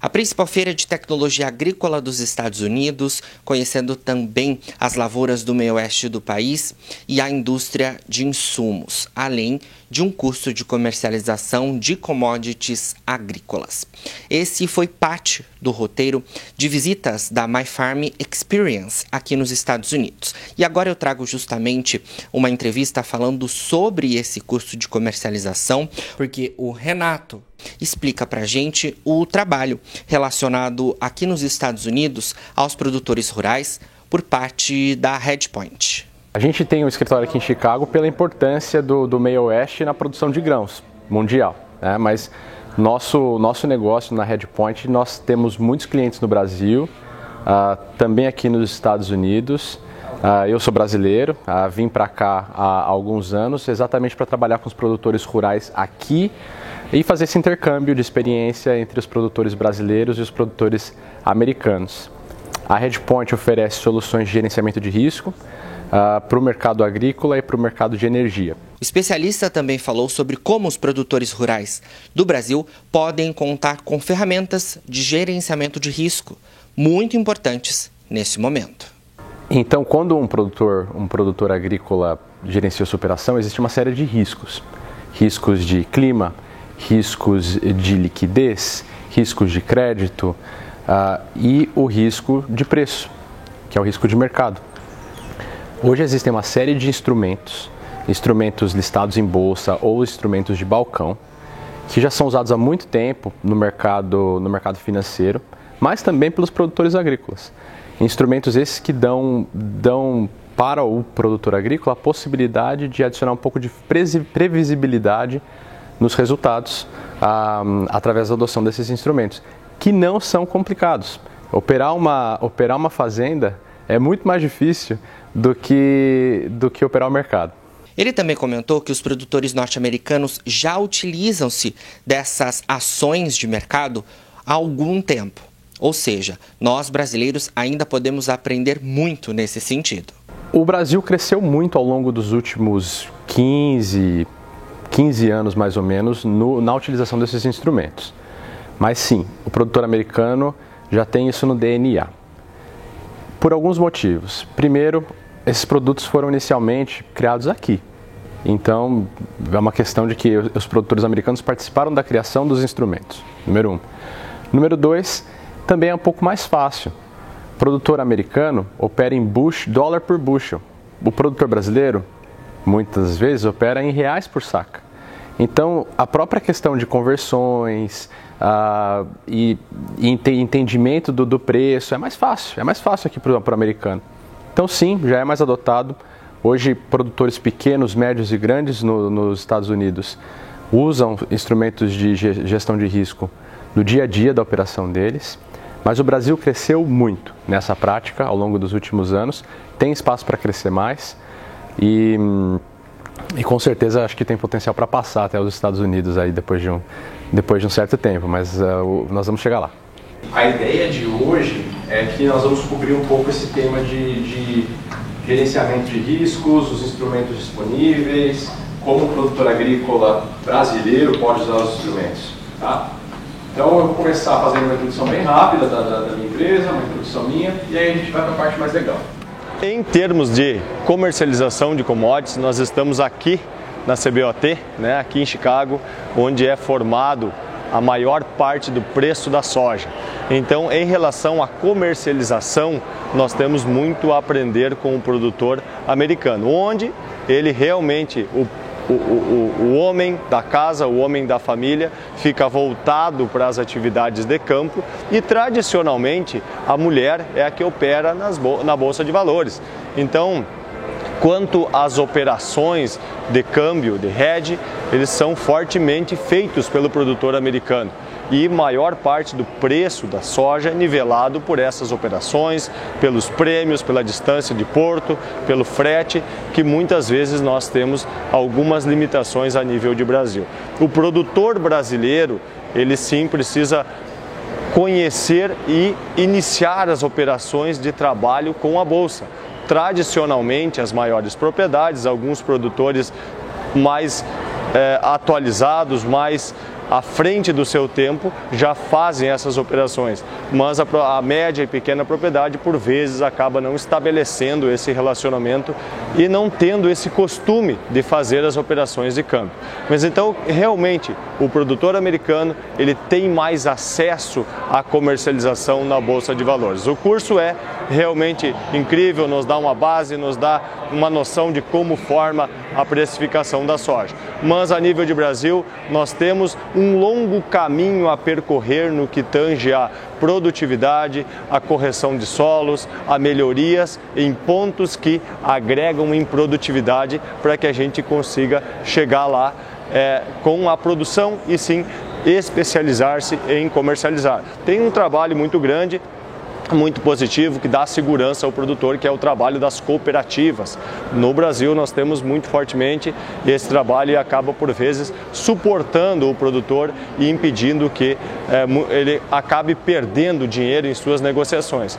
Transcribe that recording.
A principal feira de tecnologia agrícola dos Estados Unidos, conhecendo também as lavouras do meio oeste do país e a indústria de insumos, além de um curso de comercialização de commodities agrícolas. Esse foi parte do roteiro de visitas da My Farm Experience aqui nos Estados Unidos. E agora eu trago justamente uma entrevista falando sobre esse curso de comercialização, porque o Renato explica para gente o trabalho relacionado aqui nos Estados Unidos aos produtores rurais por parte da Redpoint. A gente tem um escritório aqui em Chicago pela importância do, do meio oeste na produção de grãos mundial, né? mas nosso, nosso negócio na Redpoint, nós temos muitos clientes no Brasil, uh, também aqui nos Estados Unidos. Uh, eu sou brasileiro, uh, vim para cá há alguns anos exatamente para trabalhar com os produtores rurais aqui e fazer esse intercâmbio de experiência entre os produtores brasileiros e os produtores americanos. A Redpoint oferece soluções de gerenciamento de risco uh, para o mercado agrícola e para o mercado de energia. O especialista também falou sobre como os produtores rurais do Brasil podem contar com ferramentas de gerenciamento de risco muito importantes nesse momento. Então, quando um produtor, um produtor agrícola gerencia sua operação, existe uma série de riscos. Riscos de clima, riscos de liquidez, riscos de crédito uh, e o risco de preço, que é o risco de mercado. Hoje existem uma série de instrumentos, instrumentos listados em bolsa ou instrumentos de balcão, que já são usados há muito tempo no mercado, no mercado financeiro, mas também pelos produtores agrícolas. Instrumentos esses que dão, dão para o produtor agrícola a possibilidade de adicionar um pouco de previsibilidade nos resultados ah, através da adoção desses instrumentos, que não são complicados. Operar uma, operar uma fazenda é muito mais difícil do que, do que operar o mercado. Ele também comentou que os produtores norte-americanos já utilizam-se dessas ações de mercado há algum tempo. Ou seja, nós brasileiros ainda podemos aprender muito nesse sentido. O Brasil cresceu muito ao longo dos últimos 15, 15 anos mais ou menos no, na utilização desses instrumentos. Mas sim, o produtor americano já tem isso no DNA. Por alguns motivos. Primeiro, esses produtos foram inicialmente criados aqui. Então, é uma questão de que os produtores americanos participaram da criação dos instrumentos. Número um. Número dois, também é um pouco mais fácil. O produtor americano opera em bush, dólar por bushel. O produtor brasileiro muitas vezes opera em reais por saca. Então, a própria questão de conversões uh, e, e, entendimento do, do, preço é mais fácil, é mais fácil aqui para o americano. Então, sim, já é mais adotado. Hoje, produtores pequenos, médios e grandes no, nos Estados Unidos usam instrumentos de gestão de risco no dia a dia da operação deles. Mas o Brasil cresceu muito nessa prática ao longo dos últimos anos, tem espaço para crescer mais e hum, e com certeza acho que tem potencial para passar até os Estados Unidos aí depois de um, depois de um certo tempo, mas uh, nós vamos chegar lá. A ideia de hoje é que nós vamos cobrir um pouco esse tema de, de gerenciamento de riscos, os instrumentos disponíveis, como o produtor agrícola brasileiro pode usar os instrumentos. Tá? Então eu vou começar fazendo uma introdução bem rápida da, da, da minha empresa, uma introdução minha, e aí a gente vai para a parte mais legal. Em termos de comercialização de commodities, nós estamos aqui na CBOT, né, aqui em Chicago, onde é formado a maior parte do preço da soja. Então, em relação à comercialização, nós temos muito a aprender com o produtor americano, onde ele realmente, o o, o, o, homem da casa, o homem da família, fica voltado para as atividades de campo e tradicionalmente a mulher é a que opera nas, na Bolsa de Valores. Então, quanto às operações de câmbio, de hedge, eles são fortemente feitos pelo produtor americano e maior parte do preço da soja é nivelado por essas operações, pelos prêmios, pela distância de porto, pelo frete, que muitas vezes nós temos algumas limitações a nível de Brasil. O produtor brasileiro, ele sim precisa conhecer e iniciar as operações de trabalho com a bolsa. Tradicionalmente, as maiores propriedades, alguns produtores mais é, atualizados, mais à frente do seu tempo já fazem essas operações, mas a, a média e pequena propriedade por vezes acaba não estabelecendo esse relacionamento e não tendo esse costume de fazer as operações de câmbio. Mas então realmente o produtor americano ele tem mais acesso à comercialização na bolsa de valores. O curso é realmente incrível, nos dá uma base, nos dá uma noção de como forma a precificação da soja. Mas a nível de Brasil, nós temos um longo caminho a percorrer no que tange a produtividade, a correção de solos, a melhorias em pontos que agregam em produtividade para que a gente consiga chegar lá é, com a produção e sim especializar-se em comercializar. Tem um trabalho muito grande muito positivo que dá segurança ao produtor, que é o trabalho das cooperativas. No Brasil nós temos muito fortemente esse trabalho e acaba por vezes suportando o produtor e impedindo que é, ele acabe perdendo dinheiro em suas negociações.